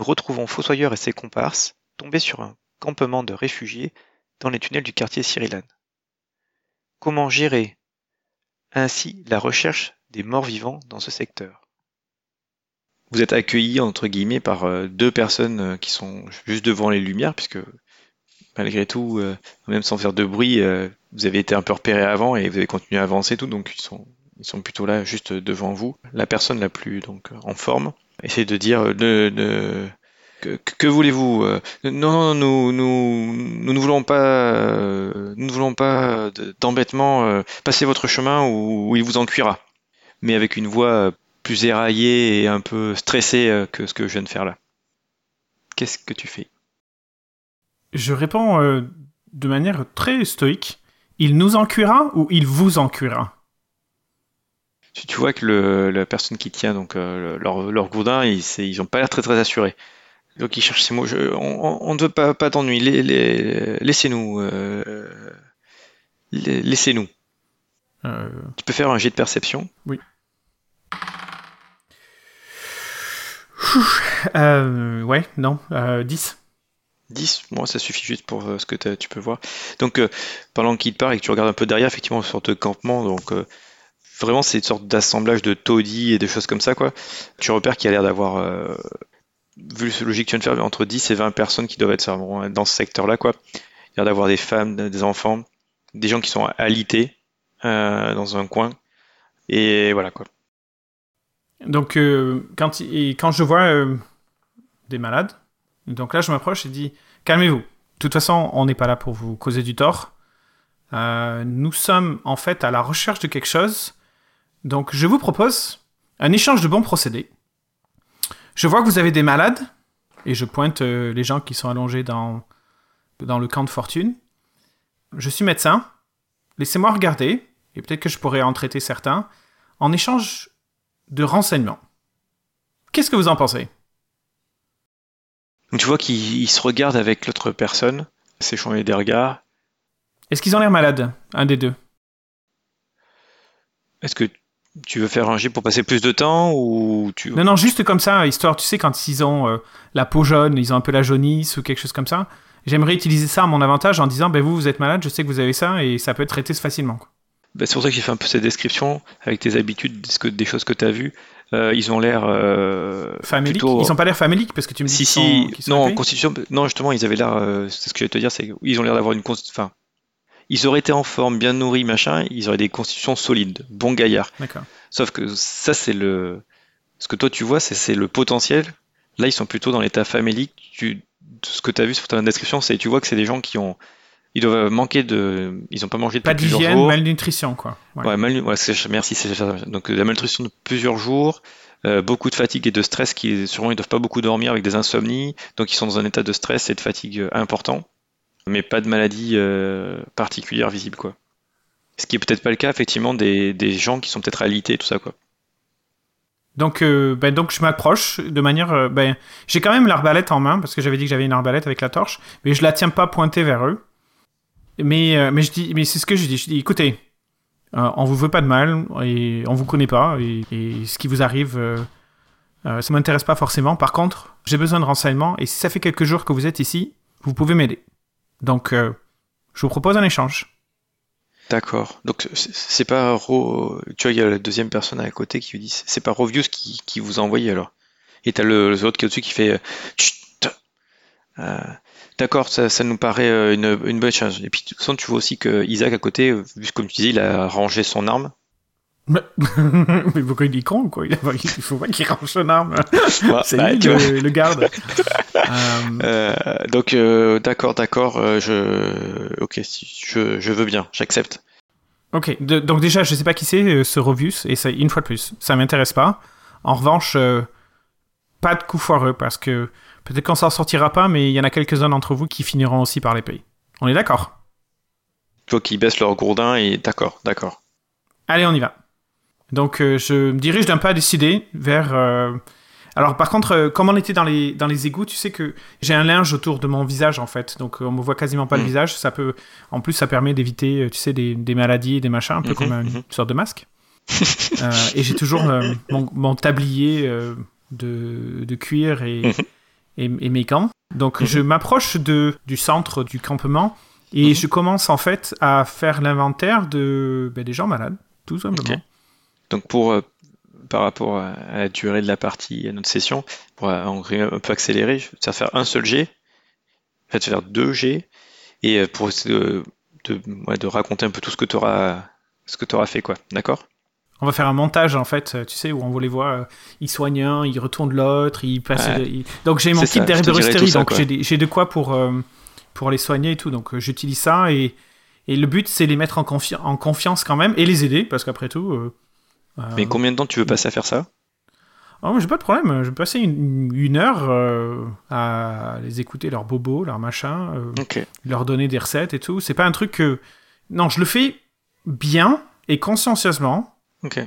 Nous retrouvons Fossoyeur et ses comparses tombés sur un campement de réfugiés dans les tunnels du quartier Cyrilane. Comment gérer ainsi la recherche des morts vivants dans ce secteur? Vous êtes accueillis entre guillemets par euh, deux personnes euh, qui sont juste devant les lumières, puisque malgré tout, euh, même sans faire de bruit, vous avez été un peu repéré avant et vous avez continué à avancer tout, donc ils sont, ils sont plutôt là juste devant vous. La personne la plus donc en forme essayer de dire ne, ne que, que voulez-vous Non, nous, nous, nous ne voulons pas, ne voulons pas d'embêtement. Passez votre chemin ou, il vous en cuira. Mais avec une voix plus éraillée et un peu stressée que ce que je viens de faire là. Qu'est-ce que tu fais? Je réponds euh, de manière très stoïque. Il nous en cuira ou il vous en cuira tu, tu, vois que le, la personne qui tient donc euh, leur, leur gourdin, ils, ils ont pas l'air très très assurés. Donc ils cherchent ces mots. Je, on, ne veut pas, pas d'ennui. Laissez-nous. Euh, laissez-nous. Euh... Tu peux faire un jet de perception. Oui. Euh, ouais, non. 10. 10, moi ça suffit juste pour euh, ce que tu peux voir. Donc euh, pendant qu'il parle et que tu regardes un peu derrière, effectivement, une sorte de campement, donc vraiment c'est une sorte d'assemblage de taudis et des choses comme ça quoi. Tu repères qu'il y a l'air d'avoir euh, vu le logique que tu viens de faire entre 10 et 20 personnes qui doivent être dans ce secteur là quoi. Il y a l'air d'avoir des femmes, des enfants, des gens qui sont alités euh, dans un coin et voilà quoi. Donc euh, quand, quand je vois des malades, donc là je m'approche et dis calmez-vous. De toute façon, on n'est pas là pour vous causer du tort. Nous sommes en fait à la recherche de quelque chose donc je vous propose un échange de bons procédés. Je vois que vous avez des malades, et je pointe euh, les gens qui sont allongés dans, dans le camp de fortune. Je suis médecin, laissez-moi regarder, et peut-être que je pourrais en traiter certains, en échange de renseignements. Qu'est-ce que vous en pensez? Tu vois qu'ils se regardent avec l'autre personne, s'échanger des regards. Est-ce qu'ils ont l'air malades, un des deux? Est-ce que tu veux faire un jet pour passer plus de temps ou tu... Non, non, juste comme ça, histoire, tu sais, quand ils ont euh, la peau jaune, ils ont un peu la jaunisse ou quelque chose comme ça. J'aimerais utiliser ça à mon avantage en disant, ben vous, vous êtes malade, je sais que vous avez ça et ça peut être traité facilement. Ben, c'est pour ça que j'ai fait un peu cette description avec tes habitudes, des, des choses que tu as vues. Euh, ils ont l'air. Euh, Ils n'ont pas l'air faméliques parce que tu me dis si, si. non, en constitution. Non, justement, ils avaient l'air. Euh, c'est ce que je vais te dire, c'est qu'ils ont l'air d'avoir une. Enfin, ils auraient été en forme, bien nourris, machin, ils auraient des constitutions solides, bons gaillards. Sauf que ça, c'est le. Ce que toi, tu vois, c'est le potentiel. Là, ils sont plutôt dans l'état famélique. Tu... Ce que tu as vu sur ta description, c'est tu vois que c'est des gens qui ont. Ils doivent manquer de. Ils n'ont pas mangé depuis plusieurs jours. Pas d'hygiène, malnutrition, quoi. Ouais, mal... ouais merci, c'est. Donc, la malnutrition de plusieurs jours. Euh, beaucoup de fatigue et de stress qui sûrement ils doivent pas beaucoup dormir avec des insomnies donc ils sont dans un état de stress et de fatigue euh, important mais pas de maladie euh, particulière visible quoi ce qui est peut-être pas le cas, effectivement, des, gens qui sont peut-être alités, tout ça, quoi. Donc, euh, ben, donc je m'approche de manière. Euh, ben, j'ai quand même l'arbalète en main, parce que j'avais dit que j'avais une arbalète avec la torche, mais je la tiens pas pointée vers eux. Mais, mais, je dis, mais c'est ce que je dis. Je dis écoutez, on vous veut pas de mal, et on vous connaît pas, et, ce qui vous arrive ça m'intéresse pas forcément. Par contre, j'ai besoin de renseignements et si ça fait quelques jours que vous êtes ici, vous pouvez m'aider. Donc, euh, je vous propose un échange. D'accord. Donc c'est- pas Ro... Tu vois, il y a la deuxième personne à côté qui lui dit c'est pas Rovius qui, qui vous a envoyé alors. Et t'as le l'autre qui est au-dessus qui fait euh, Euh, D'accord, ça, ça nous paraît une, une bonne chose. Et puis de toute façon, tu vois aussi que Isaac à côté, vu que, comme tu disais, il a rangé son arme. Mais, mais pourquoi il est con, quoi? Il faut pas qu'il range son arme. Ouais, C'est bah, lui le, le garde. Euh, Euh, donc euh, d'accord, d'accord, je ok, si- je, je veux bien, j'accepte. ok, de- donc déjà, je sais pas qui c'est euh, ce Rovius, et c'est une fois de plus, ça m'intéresse pas. En revanche, euh, pas de coup foireux, parce que peut-être qu'on s'en sortira pas, mais il y en a quelques-uns d'entre vous qui finiront aussi par les payer. On est d'accord? Tu vois qu'ils baissent leur gourdin et d'accord, d'accord. Allez, on y va. Donc, euh, je me dirige d'un pas décidé vers. Alors, par contre, euh, comme on était dans les, dans les égouts, tu sais que j'ai un linge autour de mon visage, en fait. Donc, euh, on me voit quasiment pas le Mm. visage. Ça peut... En plus, ça permet d'éviter, euh, tu sais, des, des maladies et des machins, un peu Mhm, comme une mhm. sorte de masque. Euh, et j'ai toujours mon, mon tablier de, de cuir et, Mhm. et, et mes gants. Donc, je m'approche de, du centre du campement et je commence, en fait, à faire l'inventaire de, ben, des gens malades, tout simplement. Donc pour par rapport à, à la durée de la partie, à notre session, pour euh, en gros un peu accélérer, te faire un seul je vais te faire deux jets, et euh, pour essayer de, de, ouais, de raconter un peu tout ce que tu auras, ce que auras fait, quoi. D'accord? On va faire un montage en fait, euh, tu sais, où on les voit, euh, ils soignent un, ils retournent l'autre, ils passent. Ouais. de- ils- Donc j'ai mon kit ça, d'herboristerie, ça, donc j'ai de quoi pour, euh, pour les soigner et tout. Donc euh, j'utilise ça et, et le but c'est les mettre en, confi- en confiance quand même et les aider parce qu'après tout. euh, euh, Mais combien de temps tu veux passer à faire ça? oh, j'ai pas de problème, je vais passer une, une heure euh, à les écouter, leurs bobos, leurs machins, euh, leur donner des recettes et tout. C'est pas un truc que. Non, je le fais bien et consciencieusement. Ok.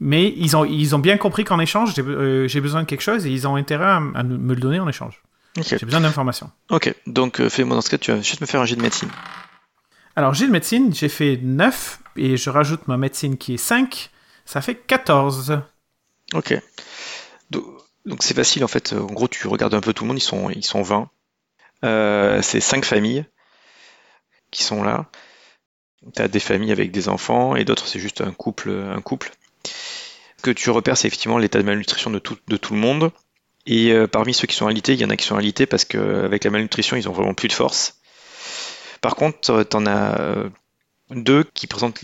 Mais ils ont, ils ont bien compris qu'en échange, j'ai euh, j'ai besoin de quelque chose et ils ont intérêt à, me le donner en échange. Ok. J'ai besoin d'informations. Ok. Donc euh, fais-moi dans ce cas, tu vas juste me faire un jet de médecine. Alors, j'ai de médecine, j'ai fait 9 et je rajoute ma médecine qui est 5. Ça fait 14. Ok. Do- Donc c'est facile en fait. En gros, tu regardes un peu tout le monde. Ils sont, ils sont 20. Euh, c'est cinq familles qui sont là. T'as des familles avec des enfants et d'autres c'est juste un couple, un couple. Ce que tu repères, c'est effectivement l'état de malnutrition de tout, le monde. Et euh, parmi ceux qui sont alités, il y en a qui sont alités parce qu'avec la malnutrition, ils ont vraiment plus de force. Par contre, euh, t'en as euh, deux qui présentent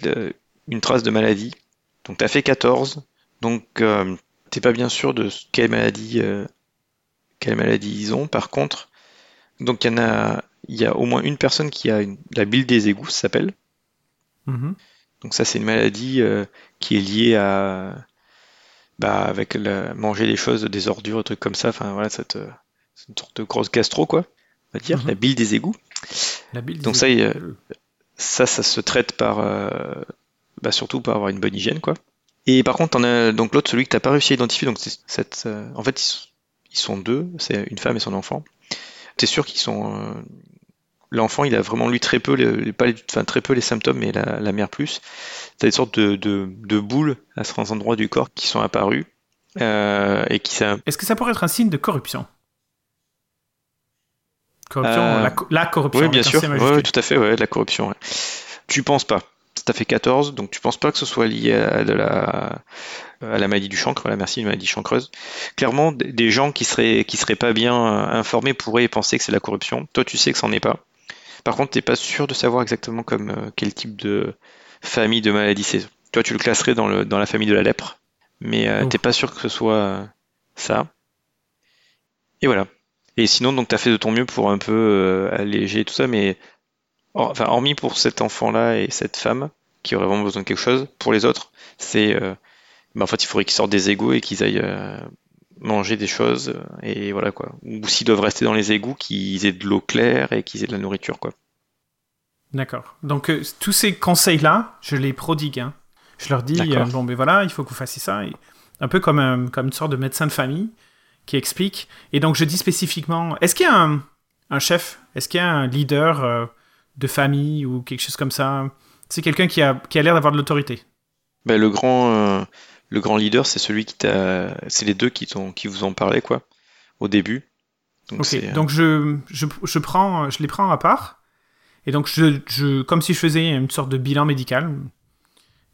une trace de maladie. Donc t'as fait 14. Donc euh, t'es pas bien sûr de quelle maladie, euh, quelle maladie ils ont. Par contre, donc il y en a, il y a au moins une personne qui a une- la bile des égouts, ça s'appelle. Mhm. Donc ça c'est une maladie euh, qui est liée à bah avec la, manger des choses, des ordures, des trucs comme ça. Enfin voilà, cette, euh, c'est une sorte de grosse gastro quoi, on va dire, Mhm. la bile des égouts. La bile Donc ça, il égouts. Ça, ça se traite par, euh, bah surtout par avoir une bonne hygiène, quoi. Et par contre, t'en as donc l'autre, celui que t'as pas réussi à identifier. Donc c'est cette, euh, en fait, ils, sont deux, c'est une femme et son enfant. T'es sûr qu'ils sont, euh, l'enfant, il a vraiment lui très peu, les, pas les- enfin très peu les symptômes, mais la, la mère plus. T'as des sortes de, de, de boules à certains endroits du corps qui sont apparues euh, et qui ça, Est-ce que ça pourrait être un signe de corruption? Corruption, la, la corruption. Oui, bien sûr. Ouais, tout à fait, ouais, de la corruption. ouais. Tu penses pas. T'as fait 14, donc tu penses pas que ce soit lié à, de la, à la maladie du chancre, merci, une maladie chancreuse. Clairement, des gens qui seraient, qui seraient pas bien euh, informés pourraient penser que c'est de la corruption. Toi, tu sais que c'en est pas. Par contre, t'es pas sûr de savoir exactement comme euh, quel type de famille de maladie c'est. Toi, tu le classerais dans, le, dans la famille de la lèpre, mais euh, t'es pas sûr que ce soit euh, ça. Et voilà. Et sinon, donc, t'as fait de ton mieux pour un peu alléger tout ça, mais enfin, hormis pour cet enfant-là et cette femme qui aurait vraiment besoin de quelque chose, pour les autres, c'est, euh, ben, en fait, il faudrait qu'ils sortent des égouts et qu'ils aillent euh, manger des choses, euh, et voilà quoi. Ou s'ils doivent rester dans les égouts, qu'ils aient de l'eau claire et qu'ils aient de la nourriture quoi. D'accord. Donc, euh, tous ces conseils-là, je les prodigue. hein. Je leur dis, bon, ben voilà, il faut que vous fassiez ça. Et un peu comme, un- comme une sorte de médecin de famille qui explique. Et donc, je dis spécifiquement, est-ce qu'il y a un, un chef? Est-ce qu'il y a un leader de famille ou quelque chose comme ça C'est quelqu'un qui a, qui a l'air d'avoir de l'autorité. Ben, le grand, euh, le grand leader, c'est celui qui t'a, c'est les deux qui t'ont, qui vous ont parlé quoi, au début. Donc, ok, donc je, je, je, prends, je les prends à part. Et donc, je, je, comme si je faisais une sorte de bilan médical.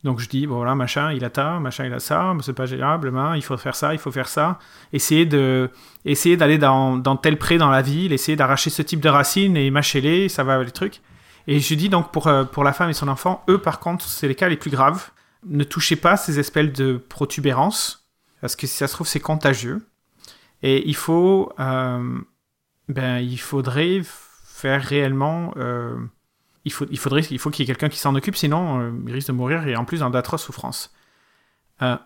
Donc, je dis, bon, voilà, machin, il a ça, machin, il a ça, c'est pas gérable, il faut faire ça, il faut faire ça. Essayer, de, essayer d'aller dans, dans tel pré dans la ville, essayer d'arracher ce type de racines et mâcher-les, ça va les trucs. Et je dis donc pour, euh, pour la femme et son enfant, eux, par contre, c'est les cas les plus graves. Ne touchez pas ces espèces de protubérances, parce que si ça se trouve, c'est contagieux. Et il faut, euh, ben, il faudrait faire réellement. Euh, il, faut, il faudrait, il faut qu'il y ait quelqu'un qui s'en occupe, sinon euh, il risque de mourir et en plus d'atroces souffrances. Euh,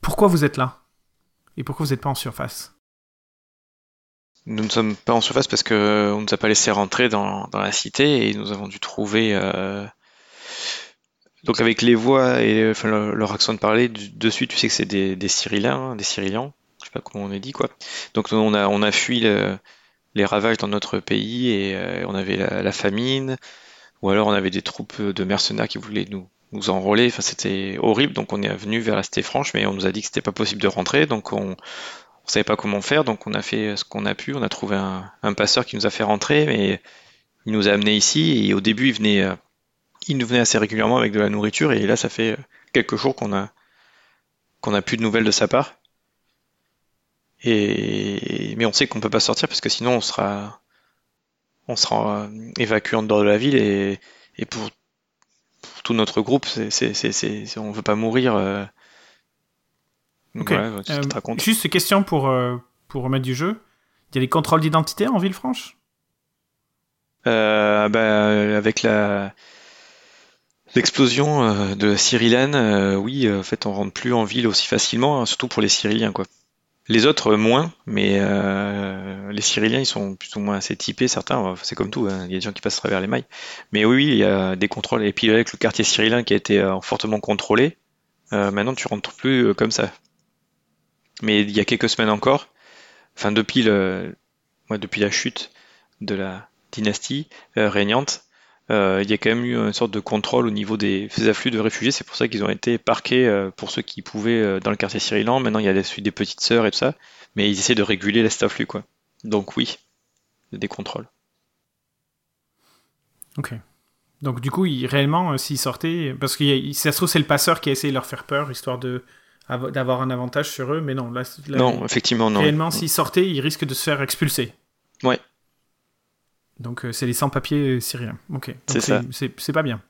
pourquoi vous êtes là? Et pourquoi vous n'êtes pas en surface? Nous ne sommes pas en surface parce qu'on ne nous a pas laissé rentrer dans, dans, la cité et nous avons dû trouver. Donc avec les voix et leur, accent de parler, de suite tu sais que c'est des, des Cyriens, des Cyriens, je sais pas comment on est dit quoi. Donc on a, on a fui le, les ravages dans notre pays et euh, on avait la, famine, ou alors on avait des troupes de mercenaires qui voulaient nous, enrôler. Enfin, c'était horrible. Donc on est venu vers la Cité Franche, mais on nous a dit que c'était pas possible de rentrer. Donc on, on savait pas comment faire. Donc on a fait ce qu'on a pu. On a trouvé un, passeur qui nous a fait rentrer, mais il nous a amenés ici. Et au début, il venait, euh, il nous venait assez régulièrement avec de la nourriture. Et là, ça fait euh, quelques jours qu'on a qu'on a plus de nouvelles de sa part. Et, mais on sait qu'on peut pas sortir parce que sinon on sera, on sera euh, évacué en dehors de la ville et, et pour, tout notre groupe, c'est, c'est, c'est, on veut pas mourir. Euh... Ok. euh, juste une question pour, euh, pour remettre du jeu. Il y a des contrôles d'identité en Villefranche euh, bah, Avec la l'explosion de Cyrilane, oui, en fait, on rentre plus en ville aussi facilement, hein, surtout pour les Cyriliens, quoi. Les autres moins, mais euh, les Cyrilliens ils sont plus ou moins assez typés, certains, c'est comme tout, hein, il y a des gens qui passent à travers les mailles. Mais oui, il y a des contrôles, et puis avec le quartier cyrillien qui a été euh, fortement contrôlé, euh, maintenant tu rentres plus comme ça. Mais il y a quelques semaines encore, enfin depuis le, depuis la chute de la dynastie régnante, euh, il y a quand même eu une sorte de contrôle au niveau des afflux de réfugiés. C'est pour ça qu'ils ont été parqués euh, pour ceux qui pouvaient euh, dans le quartier Cyrilan. Maintenant, il y a des, des petites sœurs et tout ça. Mais ils essaient de réguler cet afflux, quoi. Donc oui, des contrôles. Ok. Donc du coup, réellement, s'ils sortaient, parce que ça se trouve c'est le passeur qui a essayé de leur faire peur, histoire de d'avoir un avantage sur eux, mais non, là, non, effectivement, non. Réellement, s'ils sortaient, ils risquent de se faire expulser. Ouais, donc euh, c'est les sans-papiers syriens. Ok. C'est ça. C'est pas bien.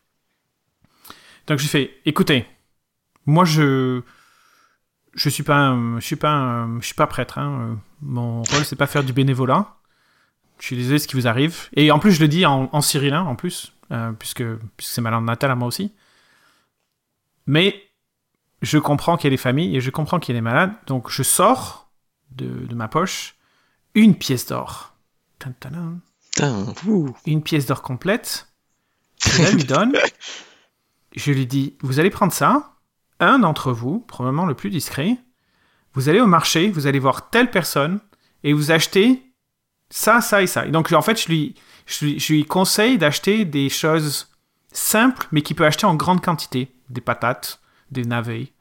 Donc j'ai fait, écoutez, moi je je suis pas je suis pas je suis pas prêtre. Hein. Mon rôle c'est pas faire du bénévolat. Je suis désolé ce qui vous arrive. Et en plus je le dis en, en syrien en plus, euh, puisque, puisque c'est ma langue natale à moi aussi. Mais je comprends qu'il y a des familles et je comprends qu'il y a des malades. Donc je sors de, de ma poche une pièce d'or. Une pièce d'or complète. Je la lui donne. je lui dis Vous allez prendre ça. Un d'entre vous, probablement le plus discret, vous allez au marché, vous allez voir telle personne et vous achetez ça, ça et ça. Et donc, en fait, je lui, je lui, conseille d'acheter des choses simples, mais qu'il peut acheter en grande quantité. Des patates, des navets,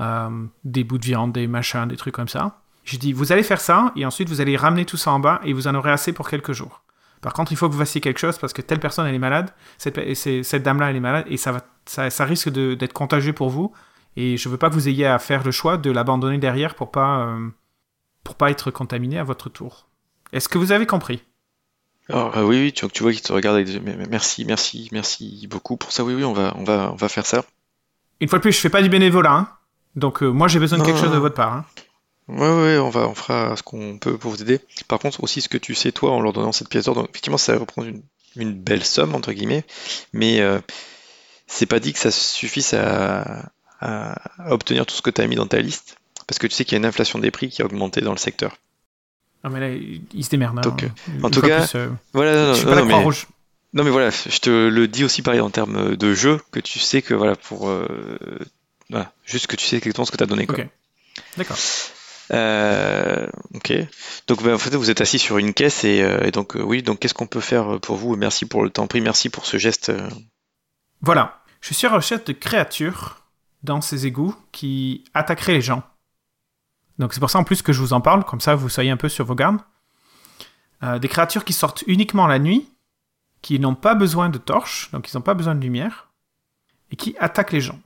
euh, des bouts de viande, des machins, des trucs comme ça. Je dis, vous allez faire ça, et ensuite vous allez ramener tout ça en bas, et vous en aurez assez pour quelques jours. Par contre, il faut que vous fassiez quelque chose parce que telle personne, elle est malade, cette, cette dame-là, elle est malade, et ça, va, ça, risque d'être contagieux pour vous. Et je veux pas que vous ayez à faire le choix de l'abandonner derrière pour pas, euh, pour pas être contaminé à votre tour. Est-ce que vous avez compris? Alors, euh, oui, oui, tu, tu vois qu'il te regarde avec merci, merci, merci beaucoup pour ça. Oui, oui, on va, on va, on va faire ça. Une fois de plus, je fais pas du bénévolat, hein. donc euh, moi j'ai besoin de quelque chose de votre part. Hein. Ouais, ouais, on va, on fera ce qu'on peut pour vous aider. Par contre, aussi ce que tu sais toi en leur donnant cette pièce d'or, donc effectivement, ça va reprendre une, une, belle somme entre guillemets, mais euh, c'est pas dit que ça suffise à, à, obtenir tout ce que tu as mis dans ta liste, parce que tu sais qu'il y a une inflation des prix qui a augmenté dans le secteur. Non mais là, il se démerde. Hein. Donc, en tout cas, euh, voilà, non, je suis pas la croix rouge. Non mais voilà, je te le dis aussi pareil en termes de jeu, que tu sais que voilà pour euh, voilà, juste que tu sais exactement ce que tu as donné. Quoi. D'accord. Euh, ok. Donc ben, en fait vous êtes assis sur une caisse et, euh, donc euh, oui donc qu'est-ce qu'on peut faire pour vous? Merci pour le temps pris, merci pour ce geste. Voilà, je suis à recherche de créatures dans ces égouts qui attaqueraient les gens. Donc c'est pour ça en plus que je vous en parle, comme ça vous soyez un peu sur vos gardes. Euh, des créatures qui sortent uniquement la nuit, qui n'ont pas besoin de torches, donc ils n'ont pas besoin de lumière, et qui attaquent les gens.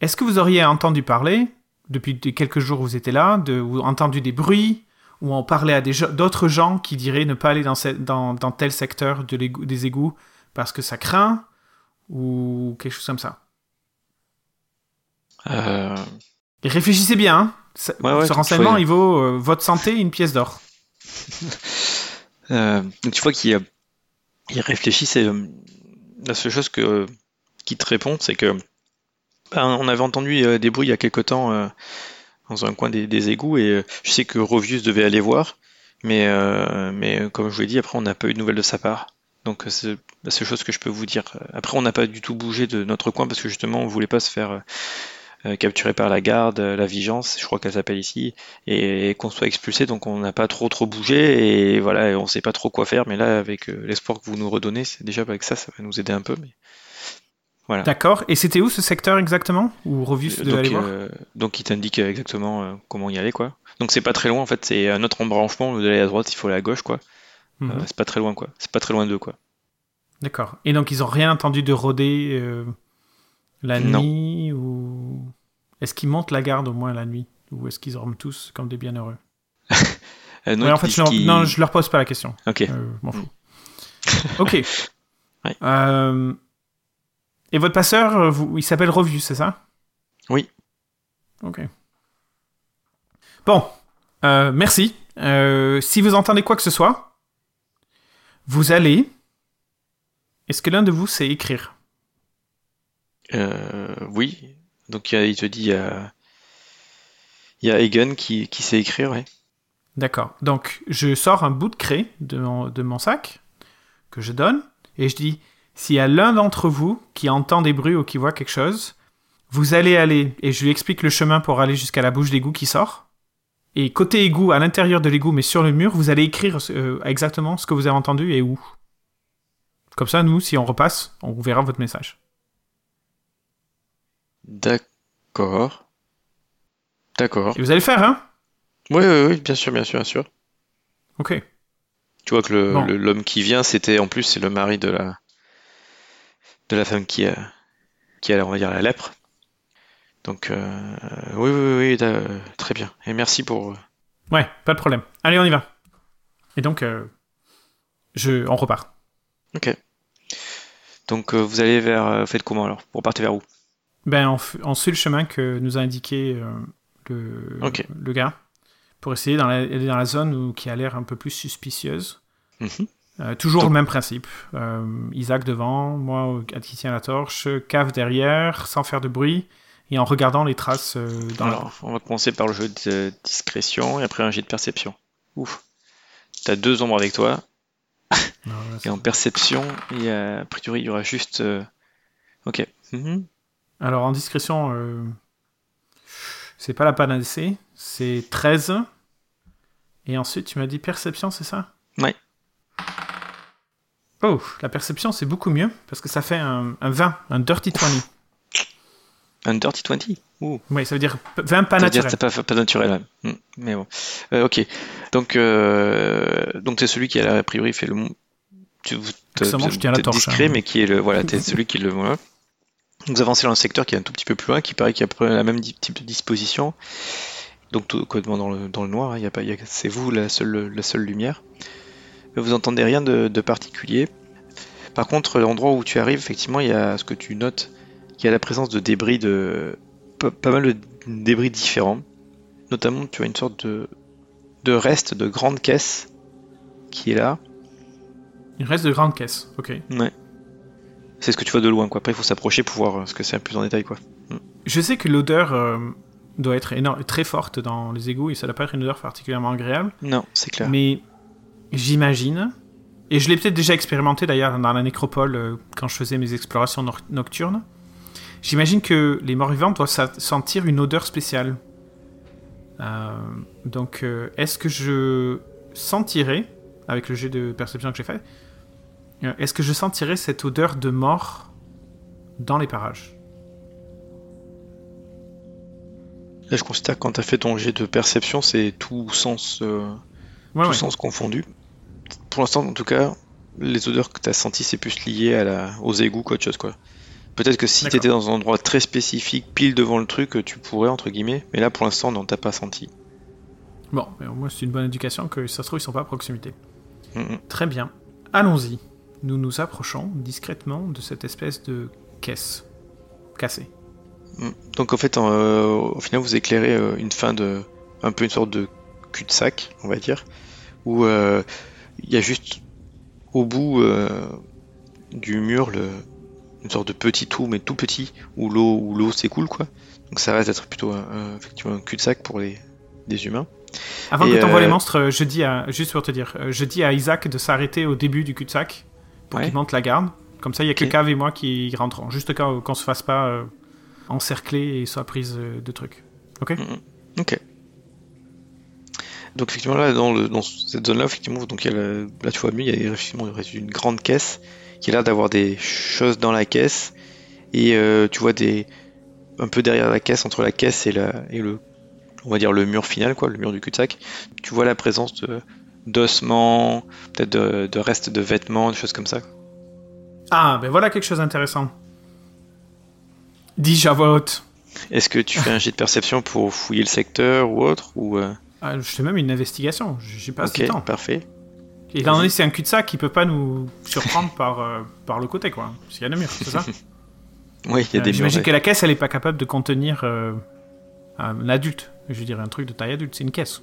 Est-ce que vous auriez entendu parler, depuis quelques jours vous étiez là, de, ou entendu des bruits, ou en parler à d'autres gens qui diraient ne pas aller dans, dans, dans tel secteur de des égouts parce que ça craint, ou quelque chose comme ça euh... Et réfléchissez bien, hein. ce renseignement, il vaut euh, votre santé une pièce d'or. euh, donc tu vois qu'il il réfléchit, c'est euh, la seule chose que, qui te répond, c'est que ben, on avait entendu euh, des bruits il y a quelque temps dans un coin des, égouts et je sais que Rovius devait aller voir, mais, comme je vous l'ai dit, après on n'a pas eu de nouvelles de sa part. Donc c'est la seule chose que je peux vous dire. Après on n'a pas du tout bougé de notre coin parce que justement on voulait pas se faire euh, capturé par la garde, euh, la vigilance, je crois qu'elle s'appelle ici, et, qu'on soit expulsé, donc on n'a pas trop trop bougé, et voilà, on sait pas trop quoi faire, mais là, avec euh, l'espoir que vous nous redonnez, c'est déjà avec ça, ça va nous aider un peu, mais voilà. D'accord, et c'était où ce secteur exactement Où Rovus devait aller voir Donc il t'indique exactement comment y aller, quoi. Donc c'est pas très loin, en fait, c'est un autre embranchement, lieu d'aller à droite, il faut aller à gauche, quoi. Mhm. c'est pas très loin, quoi. C'est pas très loin d'eux, quoi. D'accord. Et donc ils ont rien entendu de rôder la nuit ou est-ce qu'ils montent la garde au moins la nuit? Ou est-ce qu'ils dorment tous comme des bienheureux? Euh, non, en fait, je leur... non, je leur pose pas la question. Ok. Euh, m'en fous. ok. Euh, et votre passeur, vous... il s'appelle Revue, c'est ça? Oui. Ok. Bon, merci. si vous entendez quoi que ce soit, vous allez. Est-ce que l'un de vous sait écrire? Euh, oui. Donc il te dit, il y a, Egan qui, qui sait écrire, ouais. D'accord. Donc je sors un bout de craie de mon, de mon sac que je donne et je dis s'il y a l'un d'entre vous qui entend des bruits ou qui voit quelque chose, vous allez aller et je lui explique le chemin pour aller jusqu'à la bouche d'égout qui sort. Et côté égout, à l'intérieur de l'égout, mais sur le mur, vous allez écrire euh, exactement ce que vous avez entendu et où. Comme ça, nous, si on repasse, on verra votre message. D'accord. D'accord. Et vous allez le faire, hein? Oui, oui, oui, bien sûr, bien sûr, bien sûr. Ok. Tu vois que l'homme qui vient, c'était en plus, c'est le mari de la de la femme qui a qui a, on va dire, la lèpre. Donc, euh, oui, oui, oui, très bien. Et merci pour. Euh, ouais, pas de problème. Allez, on y va. Et donc, euh, je, on repart. Ok. Donc, vous allez vers. faites comment alors? Vous repartez vers où? Ben, on, suit le chemin que nous a indiqué euh, le, le gars pour essayer d'aller dans la zone où, qui a l'air un peu plus suspicieuse. Mhm. Euh, toujours le même principe. Euh, Isaac devant, moi qui tient la torche, cave derrière, sans faire de bruit, et en regardant les traces dans Alors, on va commencer par le jeu de discrétion et après un jet de perception. Ouf. T'as deux ombres avec toi. et en perception, et a priori, il y aura juste. Ok. Mhm. Alors en discrétion, euh, c'est pas la panacée, c'est 13. Et ensuite, tu m'as dit perception, c'est ça? Ouais. Oh, la perception, c'est beaucoup mieux, parce que ça fait un, 20, un dirty 20. Un dirty 20 Ouh. Oui, ça veut dire 20 pas naturel. C'est pas, pas naturel, hmm, mais bon. Euh, ok, donc euh, donc c'est celui qui a a priori fait le tu, je tiens la torche, discret, hein. mais qui est le voilà, t'es celui qui le vous avancez dans le secteur qui est un tout petit peu plus loin, qui paraît qu'il y a peu la même type de disposition. Donc tout dans le, dans le noir, hein, a c'est vous la seule, la seule lumière. Vous entendez rien de, particulier. Par contre, l'endroit où tu arrives, effectivement, il y a ce que tu notes, il y a la présence de débris de pas, mal de débris différents. Notamment, tu as une sorte de de reste de grande caisse qui est là. Une reste de grande caisse, ok. Ouais c'est ce que tu vois de loin. Quoi. Après, il faut s'approcher pour voir euh, ce que c'est plus en détail. Quoi. Mm. Je sais que l'odeur euh, doit être énorme, très forte dans les égouts et ça doit pas être une odeur particulièrement agréable. Non, c'est clair. Mais j'imagine, et je l'ai peut-être déjà expérimenté d'ailleurs dans la nécropole euh, quand je faisais mes explorations nocturnes, j'imagine que les morts-vivants doivent sentir une odeur spéciale. donc, est-ce que je sentirais, avec le jet de perception que j'ai fait, euh, est-ce que je sentirais cette odeur de mort dans les parages? Là, je que quand tu as fait ton jet de perception, c'est tout sens, euh, Ouais, tout ouais. sens confondu. Pour l'instant, en tout cas, les odeurs que tu as senties, c'est plus lié à la, aux égouts qu'autre chose, quoi. Peut-être que si tu étais dans un endroit très spécifique, pile devant le truc, tu pourrais, entre guillemets. Mais là, pour l'instant, non, t'as pas senti. Bon, mais au moins c'est une bonne indication que ça se trouve ils sont pas à proximité. Mm. Très bien. Allons-y. Nous nous approchons discrètement de cette espèce de caisse cassée. Mm. Donc, en fait, en, euh, au final, vous éclairez euh, une fin de. un peu une sorte de cul-de-sac, on va dire. Où euh, il y a juste au bout euh, du mur le, une sorte de petit trou, mais tout petit, où l'eau où l'eau s'écoule, quoi. Donc, ça reste d'être plutôt un, un- effectivement un cul-de-sac pour les, des humains. Avant Et, que t'envoies euh, les monstres, euh, je dis à, juste pour te dire, euh, je dis à Isaac de s'arrêter au début du cul-de-sac pour Ouais. qu'il monte la garde. Comme ça, il y a que. Cave et moi qui rentrons. Juste quand- qu'on se fasse pas euh, encercler et soit prise euh, de trucs. Ok? Mm, Ok. Donc effectivement là dans, le, dans cette zone là effectivement donc il y a le- là tu vois mieux il y a effectivement une grande caisse qui a l'air d'avoir des choses dans la caisse et euh, tu vois des un peu derrière la caisse entre la caisse et la et le on va dire le mur final quoi le mur du cul-de-sac tu vois la présence de d'ossements peut-être de, de restes de vêtements des choses comme ça Ah, ben voilà quelque chose d'intéressant. Dis-je à voix haute. est-ce que tu fais un jet de perception pour fouiller le secteur ou autre ou euh, Ah, je fais même une investigation. J'ai pas ok ce temps. parfait Et étant donné que c'est un cul-de-sac, il peut pas nous surprendre par, euh, par le côté, quoi. Parce qu'il y a le mur, c'est ça oui il y a Euh, des J'imagine murs que la caisse, elle est pas capable de contenir euh, un adulte. Je dirais un truc de taille adulte, c'est une caisse.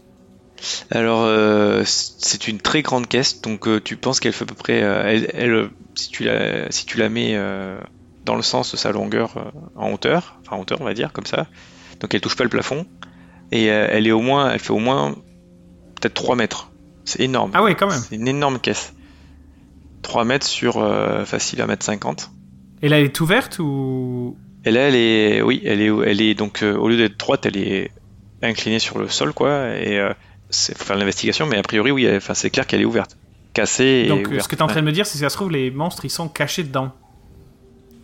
Alors, euh, c'est une très grande caisse, donc euh, tu penses qu'elle fait à peu près, euh, elle, elle, euh, si tu la, si tu la mets euh, dans le sens de sa longueur euh, en hauteur, enfin en hauteur on va dire comme ça, donc elle touche pas le plafond et euh, elle est au moins, elle fait au moins peut-être 3 mètres. C'est énorme. Ah ouais, quand même. C'est une énorme caisse. 3 mètres sur euh, facile 1 mètre 50. Et là, elle est ouverte ou? Et là, elle est, oui, elle est, elle est donc euh, au lieu d'être droite, elle est inclinée sur le sol, quoi. Et euh, c'est faut faire l'investigation, mais a priori, oui, enfin, c'est clair qu'elle est ouverte, cassée Donc, euh, ce que tu es en train de me dire, c'est que ça se trouve, les monstres, ils sont cachés dedans.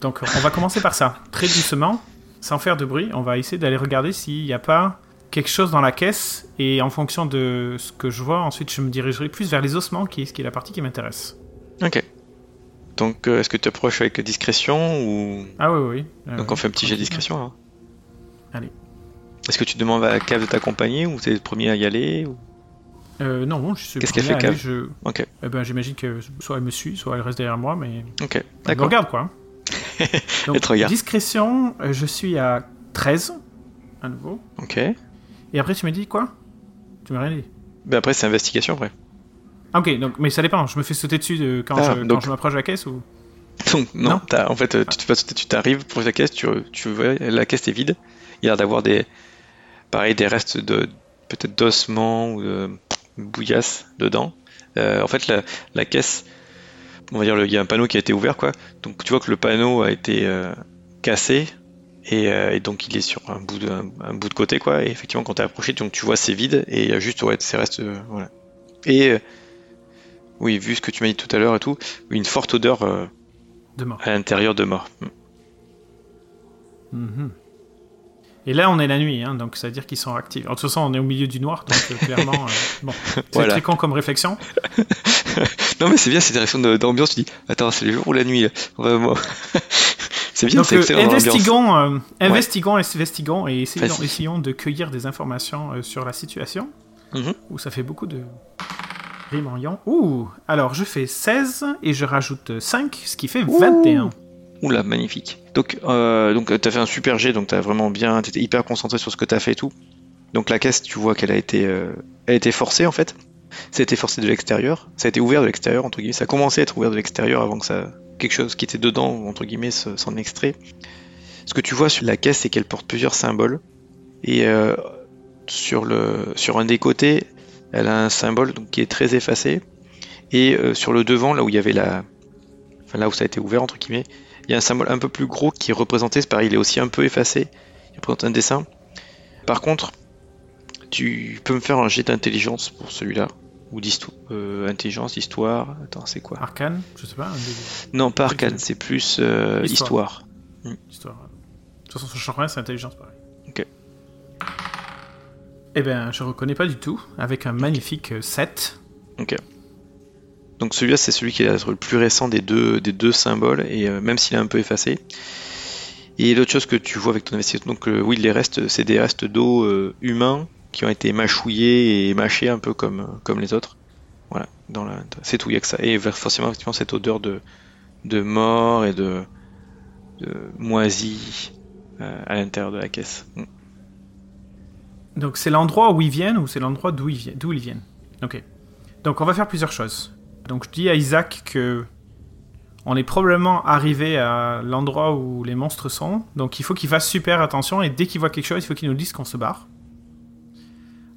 Donc, on va commencer par ça. Très doucement, sans faire de bruit, on va essayer d'aller regarder s'il n'y a pas quelque chose dans la caisse. Et en fonction de ce que je vois, ensuite, je me dirigerai plus vers les ossements, qui est, ce qui est la partie qui m'intéresse. Ok. Donc, euh, est-ce que tu approches avec discrétion ou Ah oui, oui. oui. Euh, donc on fait un petit jet de discrétion alors Allez. Est-ce que tu demandes à cave de t'accompagner ou t'es le premier à y aller ou... Euh, non, non, je suis Qu'est-ce qu'elle fait, Cave je... Ok. Eh ben, J'imagine que soit elle me suit, soit elle reste derrière moi, mais Ok. elle D'accord. regarde quoi. Donc, Elle te regarde. discrétion, euh, je suis à 13, à nouveau. Ok. Et après, tu m'as dit quoi? Tu m'as rien dit. Ben après, c'est investigation après. Ah, ok, donc, mais ça dépend, je me fais sauter dessus de- quand, Ah, je, donc- quand je m'approche de la caisse ou? Non, Non. t'as- en fait, euh, tu te passes- tu t'arrives pour la caisse, tu, tu vois, la caisse est vide. Il y a l'air d'avoir des, pareil, des restes de peut-être d'ossements ou de bouillasse dedans. Euh, en fait, la, la caisse, on va dire, il y a un panneau qui a été ouvert, quoi. Donc tu vois que le panneau a été euh, cassé et, euh, et donc il est sur un bout de, un, un bout de côté, quoi. Et effectivement, quand t'es approché, donc tu vois c'est vide et il y a juste ouais, ces restes, euh, voilà. Et euh, oui, vu ce que tu m'as dit tout à l'heure et tout, une forte odeur. De mort. à l'intérieur de mort. Mhm. Et là, on est la nuit, hein, donc ça veut dire qu'ils sont actifs. De toute façon, on est au milieu du noir, donc clairement. bon, c'est Voilà. très con comme réflexion. Non mais c'est bien, réaction de- d'ambiance, tu dis, attends, c'est le jour ou la nuit là? On va voir. C'est bien, Donc, c'est euh, excellent euh, investiguons, investigons et essayons, de cueillir des informations euh, sur la situation. Mhm. Ouh, ça fait beaucoup de rimes en. Ouh, alors je fais 16 et je rajoute 5, ce qui fait 21. Oula, magnifique. Donc, euh, donc euh, t'as fait un super jet, donc t'as vraiment bien, t'étais hyper concentré sur ce que t'as fait et tout. Donc la caisse, tu vois qu'elle a été, euh, elle a été forcée en fait. Ça a été forcé de l'extérieur. Ça a été ouvert de l'extérieur entre guillemets. Ça a commencé à être ouvert de l'extérieur avant que quelque chose qui était dedans entre guillemets se- s'en extrait. Ce que tu vois sur la caisse, c'est qu'elle porte plusieurs symboles. Et euh, sur le, sur un des côtés, elle a un symbole donc, qui est très effacé. Et euh, sur le devant, là où il y avait la, enfin là où ça a été ouvert entre guillemets, il y a un symbole un peu plus gros qui est représenté, c'est pareil, il est aussi un peu effacé, il représente un dessin. Par contre, tu peux me faire un jet d'intelligence pour celui-là, ou d'histoire, euh, intelligence, histoire, attends, c'est quoi? Arcane, je sais pas, un des- Non, pas arcane, c'est plus euh, Histoire. histoire. histoire. De toute façon, change rien, c'est intelligence pareil. Ok. Eh ben, je reconnais pas du tout, avec un magnifique euh, 7. Ok. Donc celui-là, c'est celui qui est le plus récent des deux, des deux symboles, et euh, même s'il est un peu effacé. Et l'autre chose que tu vois avec ton investigation, donc euh, oui, les restes, c'est des restes d'eau euh, humains qui ont été mâchouillés et mâchés un peu comme, comme les autres. Voilà, c'est tout, il y a que ça. Et forcément, effectivement, cette odeur de, de mort et de, de moisi euh, à l'intérieur de la caisse. Mm. Donc c'est l'endroit où ils viennent ou c'est l'endroit d'où ils, d'où ils viennent? Ok. Donc on va faire plusieurs choses. Donc je dis à Isaac que on est probablement arrivé à l'endroit où les monstres sont. Donc il faut qu'il fasse super attention et dès qu'il voit quelque chose, il faut qu'il nous dise qu'on se barre.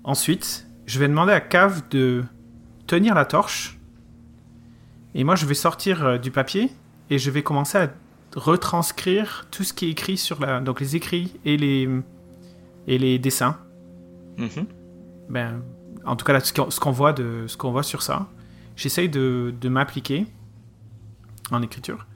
Ensuite, je vais demander à Cave de tenir la torche. Et moi je vais sortir euh, du papier et je vais commencer à retranscrire tout ce qui est écrit sur la donc les écrits et les et les dessins Mhm. ben, en tout cas, là, ce qu'on voit, de, ce qu'on voit sur ça, j'essaye de, de m'appliquer en écriture,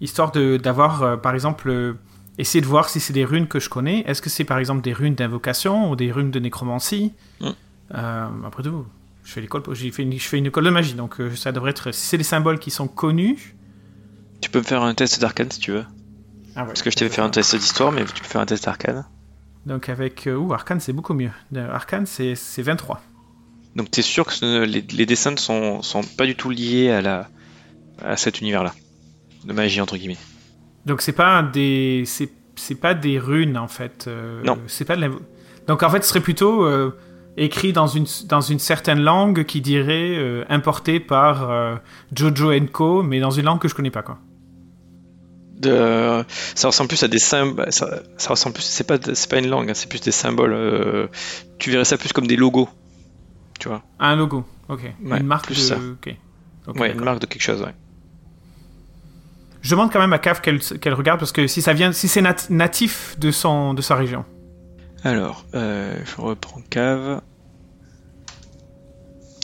histoire de- d'avoir, euh, par exemple, euh, essayer de voir si c'est des runes que je connais. Est-ce que c'est, par exemple, des runes d'invocation ou des runes de nécromancie Mm. Euh, Après tout, je fais, l'école, j'ai fait une, je fais une école de magie, donc euh, ça devrait être... Si c'est des symboles qui sont connus... Tu peux me faire un test d'arcane si tu veux. Ah ouais, Parce que je t'avais fait un test d'histoire, mais tu peux faire un test d'arcane. Donc avec... Euh, ouh, Arcane, c'est beaucoup mieux. Arcane, c'est c'est 23. Donc t'es sûr que ce- les, les dessins ne sont, sont pas du tout liés à, la, à cet univers-là? De magie, entre guillemets. Donc c'est pas des c'est c'est pas des runes en fait. euh, Non. C'est pas de Donc en fait ce serait plutôt euh, écrit dans une dans une certaine langue qui dirait euh, importé par euh, Jojo Co mais dans une langue que je connais pas quoi. De, ça ressemble plus à des symboles. Ça, ça ressemble plus. C'est pas, c'est pas une langue, hein, c'est plus des symboles. tu verrais ça plus comme des logos. Tu vois. Un logo. OK. Ouais, une marque plus de ça. Ouais, une marque de quelque chose, ouais. Je demande quand même à Cave qu'elle regarde parce que si ça vient si c'est nat- natif de son de sa région. Alors, euh, je reprends cave.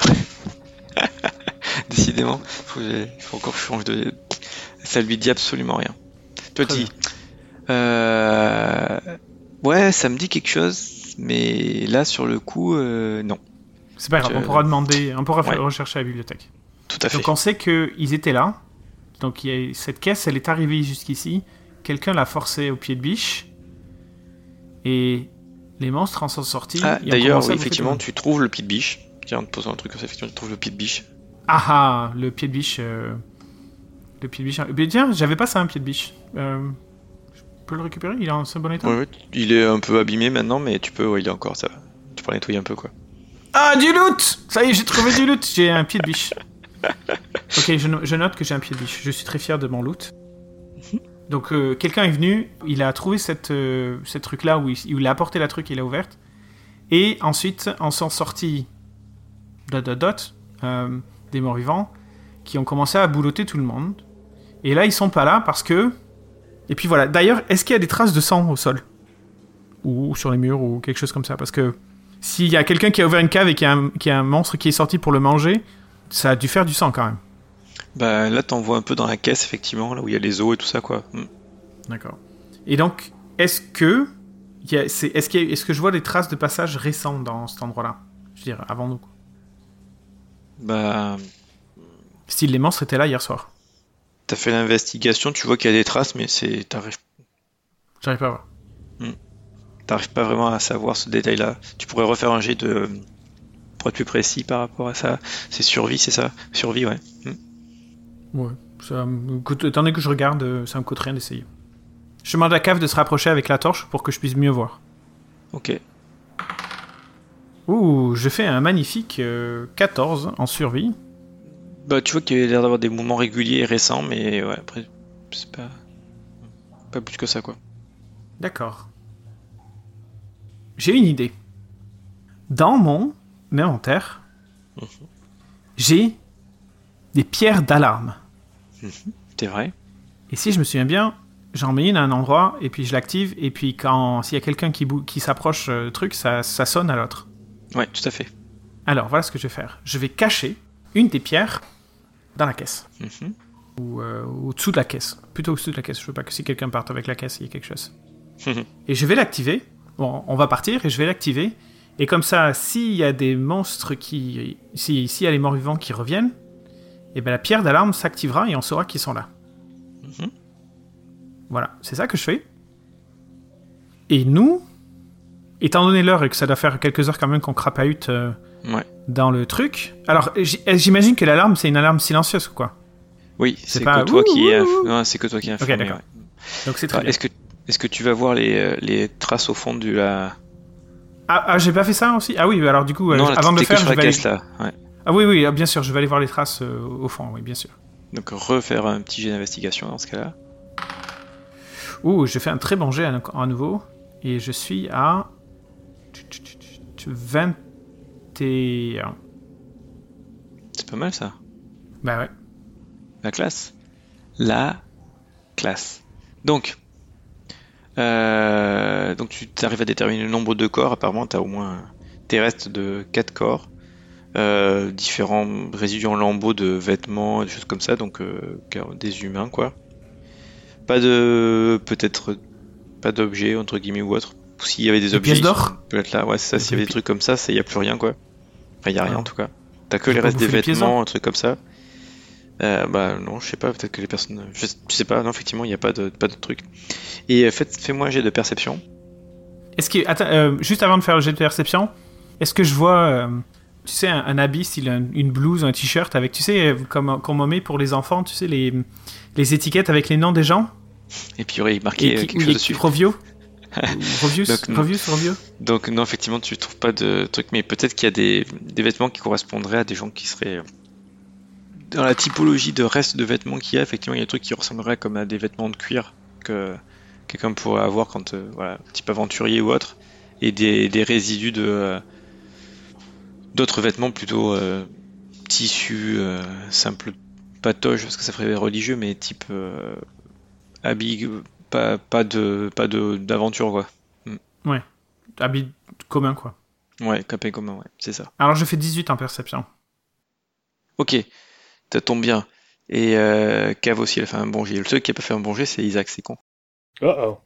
Décidément, faut faut encore que je change de. Ça lui dit absolument rien. Toi, dis. Euh... Ouais, ça me dit quelque chose, mais là, sur le coup, euh, non. C'est pas grave, Je- on pourra demander, on pourra Ouais. rechercher à la bibliothèque. Tout à fait. Donc on sait qu'ils étaient là. Donc il y a- cette caisse, elle est arrivée jusqu'ici. Quelqu'un l'a forcée au pied de biche. Et les monstres en sont sortis. Ah, d'ailleurs, oui, effectivement, tu trouves le pied de biche. Tiens, en te posant un truc comme ça, effectivement, tu trouves le pied de biche. Ah ah, le pied de biche. euh, Le pied de biche. Bien, tiens, j'avais pas ça, un pied de biche. Euh, Je peux le récupérer? Il est en bon état? Ouais, ouais, il est un peu abîmé maintenant, mais tu peux, ouais, il est encore, ça va. Tu peux le nettoyer un peu, quoi. Ah, du loot Ça y est, j'ai trouvé du loot. J'ai un pied de biche. ok, je, no- je note que j'ai un pied de biche. Je suis très fier de mon loot. Donc, euh, quelqu'un est venu, il a trouvé cette, euh, ce truc-là où il, où il a apporté la truc, il l'a ouverte. Et ensuite, en sont sortis dot, dot, dot, euh, des morts-vivants qui ont commencé à boulotter tout le monde. Et là, ils sont pas là parce que. Et puis voilà. D'ailleurs, est-ce qu'il y a des traces de sang au sol? Ou sur les murs ou quelque chose comme ça? Parce que s'il y a quelqu'un qui a ouvert une cave et qui a, un, qui a un monstre qui est sorti pour le manger, ça a dû faire du sang quand même. Bah là, t'en vois un peu dans la caisse, effectivement, là où il y a les os et tout ça, quoi. Hmm. D'accord. Et donc, est-ce que, est-ce, est-ce que je vois des traces de passage récents dans cet endroit-là? Je veux dire, avant nous. quoi. Bah, Style, les monstres étaient là hier soir. t'as fait l'investigation, tu vois qu'il y a des traces, mais c'est, t'arrives, J'arrive pas à voir. t'arrives pas vraiment à savoir ce détail-là. Tu pourrais refaire un jet de, pour être plus précis par rapport à ça. C'est survie, c'est ça? Survie, ouais. Hmm. Ouais. Ça me coûte- étant donné que je regarde, euh, ça me coûte rien d'essayer. Je demande à la cave de se rapprocher avec la torche pour que je puisse mieux voir. Ok. Ouh, je fais un magnifique euh, 14 en survie. Bah, tu vois qu'il y a l'air d'avoir des mouvements réguliers et récents, mais ouais, après, c'est pas, pas plus que ça, quoi. D'accord. J'ai une idée. Dans mon inventaire, Mhm. j'ai des pierres d'alarme. C'est vrai Et si je me souviens bien, j'en mets une à un endroit et puis je l'active et puis quand s'il y a quelqu'un qui, s'approche euh, du truc, ça, ça sonne à l'autre. Ouais, tout à fait. Alors voilà ce que je vais faire. Je vais cacher une des pierres dans la caisse Mhm. ou euh, au-dessous de la caisse. Plutôt au-dessous de la caisse. Je veux pas que si quelqu'un parte avec la caisse, il y ait quelque chose. Mhm. Et je vais l'activer. Bon, on va partir et je vais l'activer. Et comme ça, s'il y a des monstres qui. S'il y a les morts vivants qui reviennent, et ben la pierre d'alarme s'activera et on saura qu'ils sont là. Mhm. Voilà, c'est ça que je fais. Et nous, étant donné l'heure et que ça doit faire quelques heures quand même qu'on crapahute euh, Ouais. dans le truc. Alors, j- j'imagine que l'alarme, c'est une alarme silencieuse, quoi. Oui, C'est c'est pas que toi qui es, ouh, ouh, ouh. non, c'est que toi qui es informé. d'accord. ouais. Donc c'est très Ah, bien. Est-ce que est-ce que tu vas voir les, euh, les traces au fond du la Ah, ah, j'ai pas fait ça aussi? Ah oui, alors du coup, euh, non là, avant de le que faire, je vais aller... caisse là. Ouais. Ah oui, oui, ah, bien sûr, je vais aller voir les traces euh, au fond, oui, bien sûr. Donc refaire un petit jet d'investigation dans ce cas-là. Ouh, je fais un très bon jet à, à nouveau. Et je suis à... 21. C'est pas mal ça. Bah ouais. La classe. La classe. Donc, euh, donc tu arrives à déterminer le nombre de corps. Apparemment, tu as au moins des restes de 4 corps. Euh, différents résidus en lambeaux de vêtements, des choses comme ça. Donc, euh, des humains, quoi. Pas de. Peut-être. Pas d'objets, entre guillemets, ou autre. S'il y avait des, Des objets. pièces d'or Peut-être là, ouais, c'est ça. S'il y avait des trucs comme ça, il n'y a plus rien, quoi. Enfin, il n'y a rien Ah. en tout cas. T'as que les restes des vêtements, un truc comme ça. Euh, bah non, je sais pas, peut-être que les personnes. Je, sais pas, non, effectivement, il n'y a pas de, pas de truc. Et fais-moi un jet de perception. Est-ce que... Attends, euh, juste avant de faire le jet de perception, est-ce que je vois, euh, tu sais, un, un habit, style un- une blouse, un t-shirt avec, tu sais, euh, comme comme on met pour les enfants, tu sais, les, les étiquettes avec les noms des gens Et puis il y aurait marqué Et euh, quelque chose dessus. Rovio Rovius Donc, Donc non, effectivement, tu trouves pas de truc, mais peut-être qu'il y a des, des vêtements qui correspondraient à des gens qui seraient. euh, Dans la typologie de reste de vêtements qu'il y a, effectivement, il y a des trucs qui ressembleraient comme à des vêtements de cuir que quelqu'un pourrait avoir quand, euh, voilà, type aventurier ou autre, et des, des résidus de euh, d'autres vêtements plutôt euh, tissus euh, simples, pas toge parce que ça ferait religieux, mais type euh, habits, euh, pas pas de pas de d'aventure quoi. Habit commun, quoi. Ouais, capé commun, ouais, c'est ça. Alors je fais 18 en perception. Ok, ça tombe bien. Et euh, Cave aussi, il a fait un bon jet. Le seul qui a pas fait un bon jet, c'est Isaac, c'est con. Oh oh.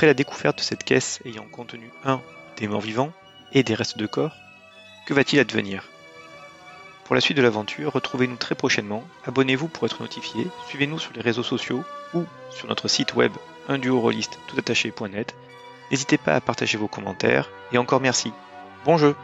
Après la découverte de cette caisse ayant contenu un des morts vivants et des restes de corps, que va-t-il advenir? Pour la suite de l'aventure, retrouvez-nous très prochainement, abonnez-vous pour être notifié, suivez-nous sur les réseaux sociaux ou sur notre site web unduoroliste toutattaché.net. N'hésitez pas à partager vos commentaires et encore merci. Bon jeu